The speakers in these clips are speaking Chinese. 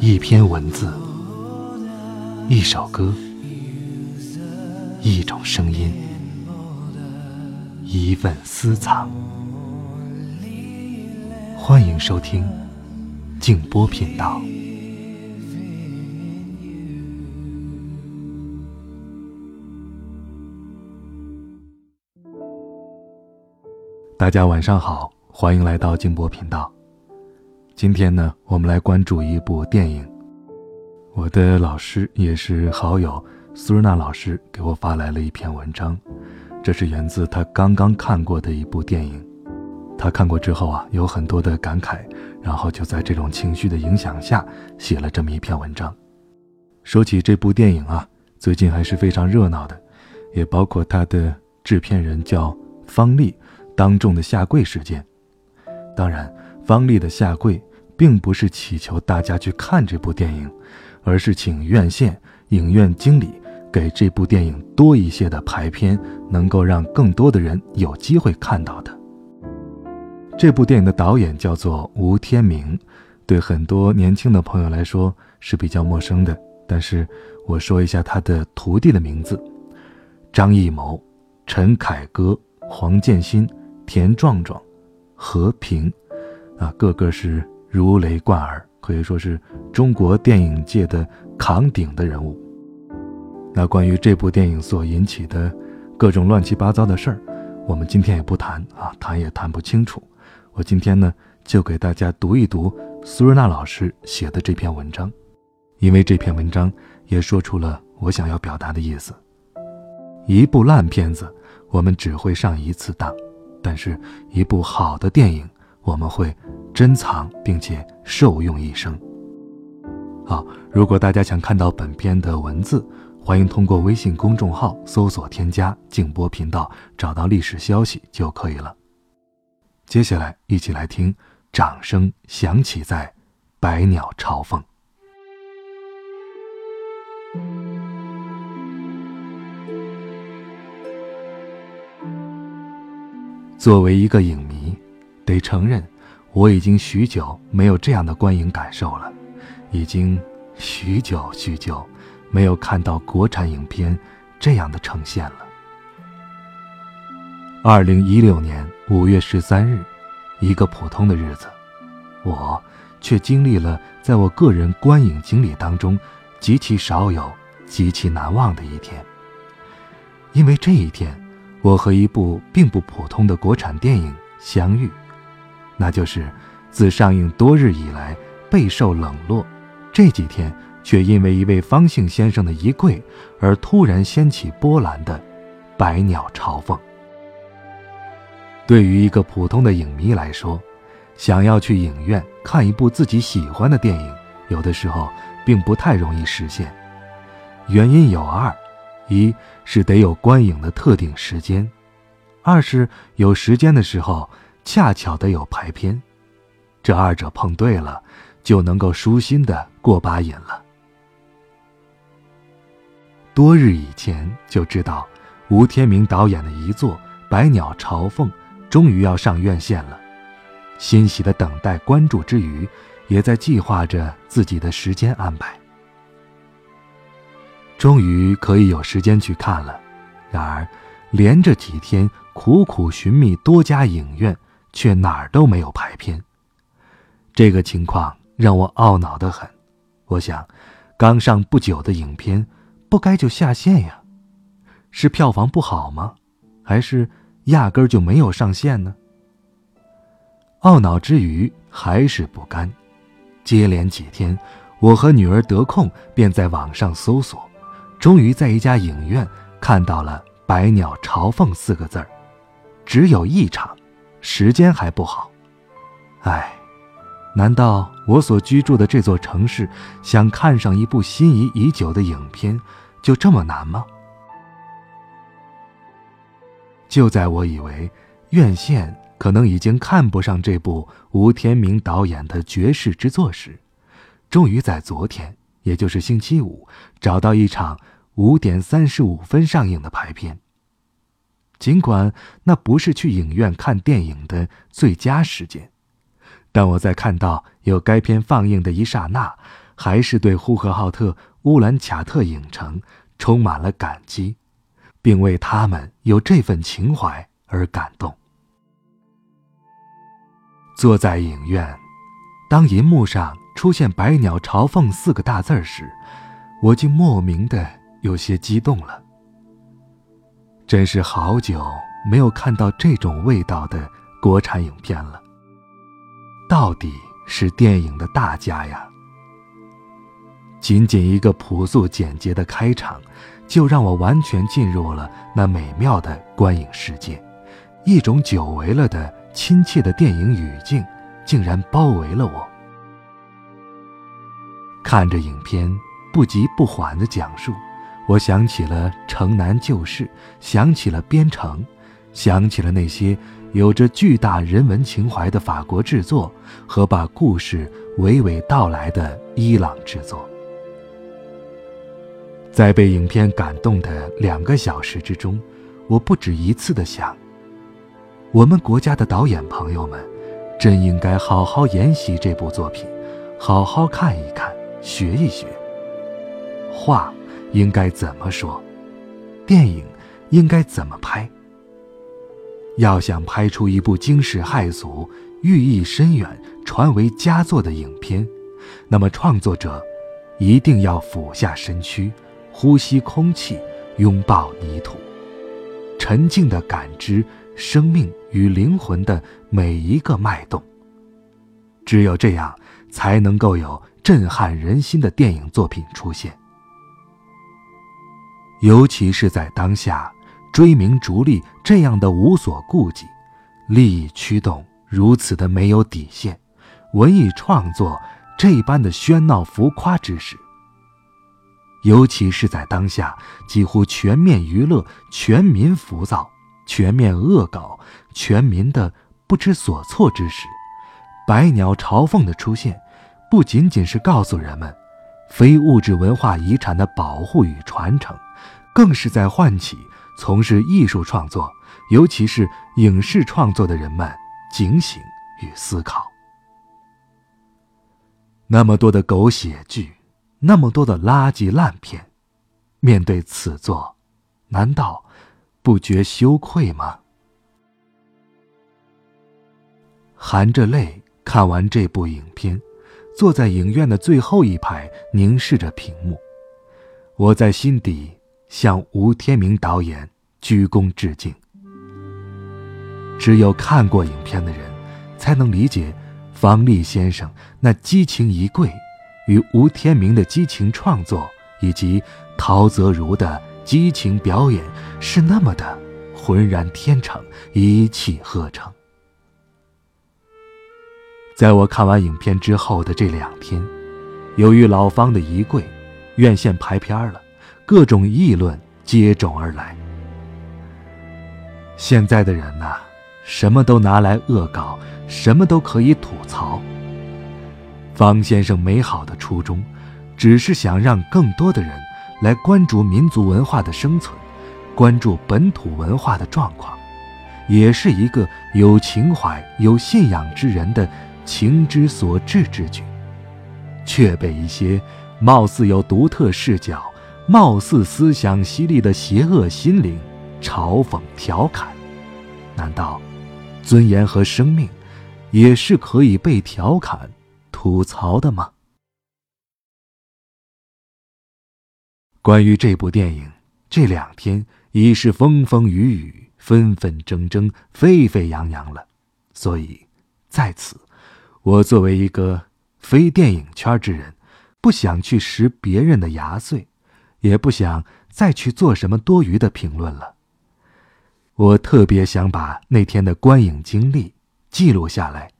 一篇文字，一首歌，一种声音，一份私藏。欢迎收听静波频道。大家晚上好，欢迎来到静波频道。今天呢，我们来关注一部电影。我的老师也是好友苏日娜老师给我发来了一篇文章，这是源自他刚刚看过的一部电影。他看过之后啊，有很多的感慨，然后就在这种情绪的影响下写了这么一篇文章。说起这部电影啊，最近还是非常热闹的，也包括他的制片人叫方丽。当众的下跪事件，当然，方丽的下跪并不是祈求大家去看这部电影，而是请院线影院经理给这部电影多一些的排片，能够让更多的人有机会看到的。这部电影的导演叫做吴天明，对很多年轻的朋友来说是比较陌生的，但是我说一下他的徒弟的名字：张艺谋、陈凯歌、黄建新。田壮壮、和平，啊，个个是如雷贯耳，可以说是中国电影界的扛鼎的人物。那关于这部电影所引起的各种乱七八糟的事儿，我们今天也不谈啊，谈也谈不清楚。我今天呢，就给大家读一读苏瑞娜老师写的这篇文章，因为这篇文章也说出了我想要表达的意思。一部烂片子，我们只会上一次当。但是，一部好的电影，我们会珍藏并且受用一生。好，如果大家想看到本片的文字，欢迎通过微信公众号搜索添加“静波频道”，找到历史消息就可以了。接下来，一起来听掌声响起在百鸟朝凤。作为一个影，得承认，我已经许久没有这样的观影感受了，已经许久许久没有看到国产影片这样的呈现了。二零一六年五月十三日，一个普通的日子，我却经历了在我个人观影经历当中极其少有、极其难忘的一天，因为这一天。我和一部并不普通的国产电影相遇，那就是自上映多日以来备受冷落，这几天却因为一位方姓先生的一跪而突然掀起波澜的《百鸟朝凤》。对于一个普通的影迷来说，想要去影院看一部自己喜欢的电影，有的时候并不太容易实现，原因有二。一是得有观影的特定时间，二是有时间的时候恰巧的有排片，这二者碰对了，就能够舒心的过把瘾了。多日以前就知道，吴天明导演的一作《百鸟朝凤》终于要上院线了，欣喜的等待关注之余，也在计划着自己的时间安排。终于可以有时间去看了，然而，连着几天苦苦寻觅多家影院，却哪儿都没有排片。这个情况让我懊恼的很。我想，刚上不久的影片，不该就下线呀？是票房不好吗？还是压根儿就没有上线呢？懊恼之余，还是不甘。接连几天，我和女儿得空便在网上搜索。终于在一家影院看到了“百鸟朝凤”四个字儿，只有一场，时间还不好。唉，难道我所居住的这座城市想看上一部心仪已久的影片，就这么难吗？就在我以为院线可能已经看不上这部吴天明导演的绝世之作时，终于在昨天。也就是星期五，找到一场五点三十五分上映的排片。尽管那不是去影院看电影的最佳时间，但我在看到有该片放映的一刹那，还是对呼和浩特乌兰恰特影城充满了感激，并为他们有这份情怀而感动。坐在影院，当银幕上出现“百鸟朝凤”四个大字时，我竟莫名的有些激动了。真是好久没有看到这种味道的国产影片了。到底是电影的大家呀！仅仅一个朴素简洁的开场，就让我完全进入了那美妙的观影世界，一种久违了的亲切的电影语境竟然包围了我。看着影片不急不缓的讲述。我想起了城南旧事，想起了边城，想起了那些有着巨大人文情怀的法国制作和把故事娓娓道来的伊朗制作。在被影片感动的两个小时之中，我不止一次的想：我们国家的导演朋友们，真应该好好研习这部作品，好好看一看，学一学。画。应该怎么说？电影应该怎么拍？要想拍出一部惊世骇俗、寓意深远、传为佳作的影片，那么创作者一定要俯下身躯，呼吸空气，拥抱泥土，沉静地感知生命与灵魂的每一个脉动。只有这样，才能够有震撼人心的电影作品出现。尤其是在当下，追名逐利这样的无所顾忌，利益驱动如此的没有底线，文艺创作这般的喧闹浮夸之时，尤其是在当下几乎全面娱乐、全民浮躁、全面恶搞、全民的不知所措之时，百鸟朝凤的出现，不仅仅是告诉人们，非物质文化遗产的保护与传承。更是在唤起从事艺术创作，尤其是影视创作的人们警醒与思考。那么多的狗血剧，那么多的垃圾烂片，面对此作，难道不觉羞愧吗？含着泪看完这部影片，坐在影院的最后一排，凝视着屏幕，我在心底。向吴天明导演鞠躬致敬。只有看过影片的人，才能理解方力先生那激情一跪，与吴天明的激情创作，以及陶泽如的激情表演是那么的浑然天成，一气呵成。在我看完影片之后的这两天，由于老方的一跪，院线排片了。各种议论接踵而来。现在的人呐，什么都拿来恶搞，什么都可以吐槽。方先生美好的初衷，只是想让更多的人来关注民族文化的生存，关注本土文化的状况，也是一个有情怀、有信仰之人的情之所至之举，却被一些貌似有独特视角。貌似思想犀利的邪恶心灵，嘲讽调侃，难道尊严和生命也是可以被调侃、吐槽的吗？关于这部电影，这两天已是风风雨雨、纷纷争争、沸沸扬扬了，所以在此，我作为一个非电影圈之人，不想去食别人的牙碎。也不想再去做什么多余的评论了。我特别想把那天的观影经历记录下来，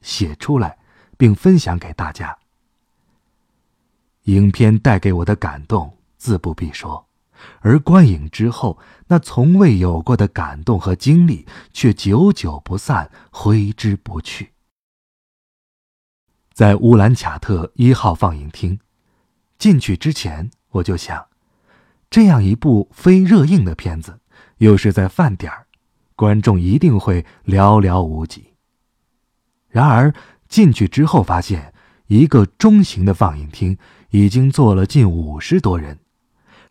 写出来，并分享给大家。影片带给我的感动自不必说，而观影之后那从未有过的感动和经历却久久不散，挥之不去。在乌兰卡特一号放映厅进去之前。我就想，这样一部非热映的片子，又是在饭点儿，观众一定会寥寥无几。然而进去之后发现，一个中型的放映厅已经坐了近五十多人。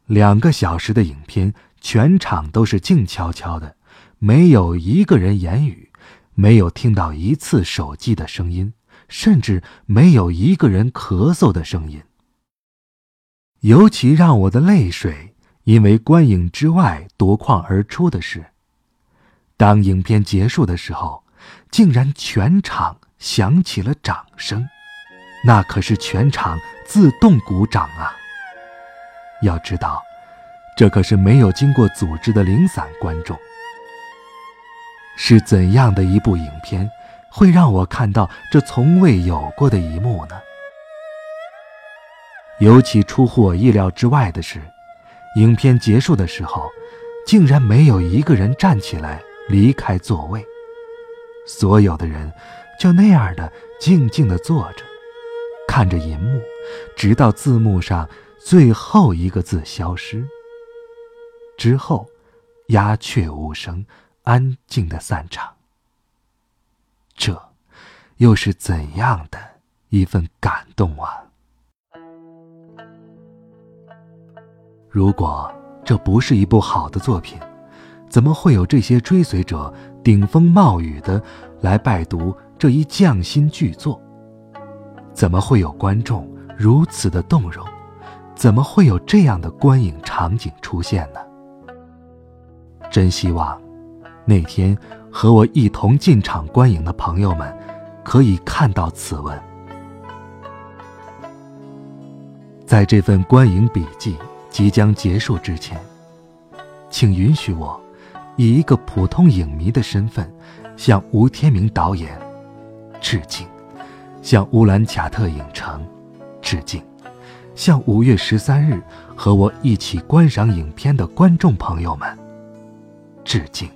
两个小时的影片，全场都是静悄悄的，没有一个人言语，没有听到一次手机的声音，甚至没有一个人咳嗽的声音。尤其让我的泪水因为观影之外夺眶而出的是，当影片结束的时候，竟然全场响起了掌声，那可是全场自动鼓掌啊！要知道，这可是没有经过组织的零散观众。是怎样的一部影片，会让我看到这从未有过的一幕呢？尤其出乎我意料之外的是，影片结束的时候，竟然没有一个人站起来离开座位，所有的人就那样的静静的坐着，看着银幕，直到字幕上最后一个字消失之后，鸦雀无声，安静的散场。这，又是怎样的一份感动啊！如果这不是一部好的作品，怎么会有这些追随者顶风冒雨的来拜读这一匠心巨作？怎么会有观众如此的动容？怎么会有这样的观影场景出现呢？真希望那天和我一同进场观影的朋友们可以看到此文，在这份观影笔记。即将结束之前，请允许我以一个普通影迷的身份，向吴天明导演致敬，向乌兰贾特影城致敬，向五月十三日和我一起观赏影片的观众朋友们致敬。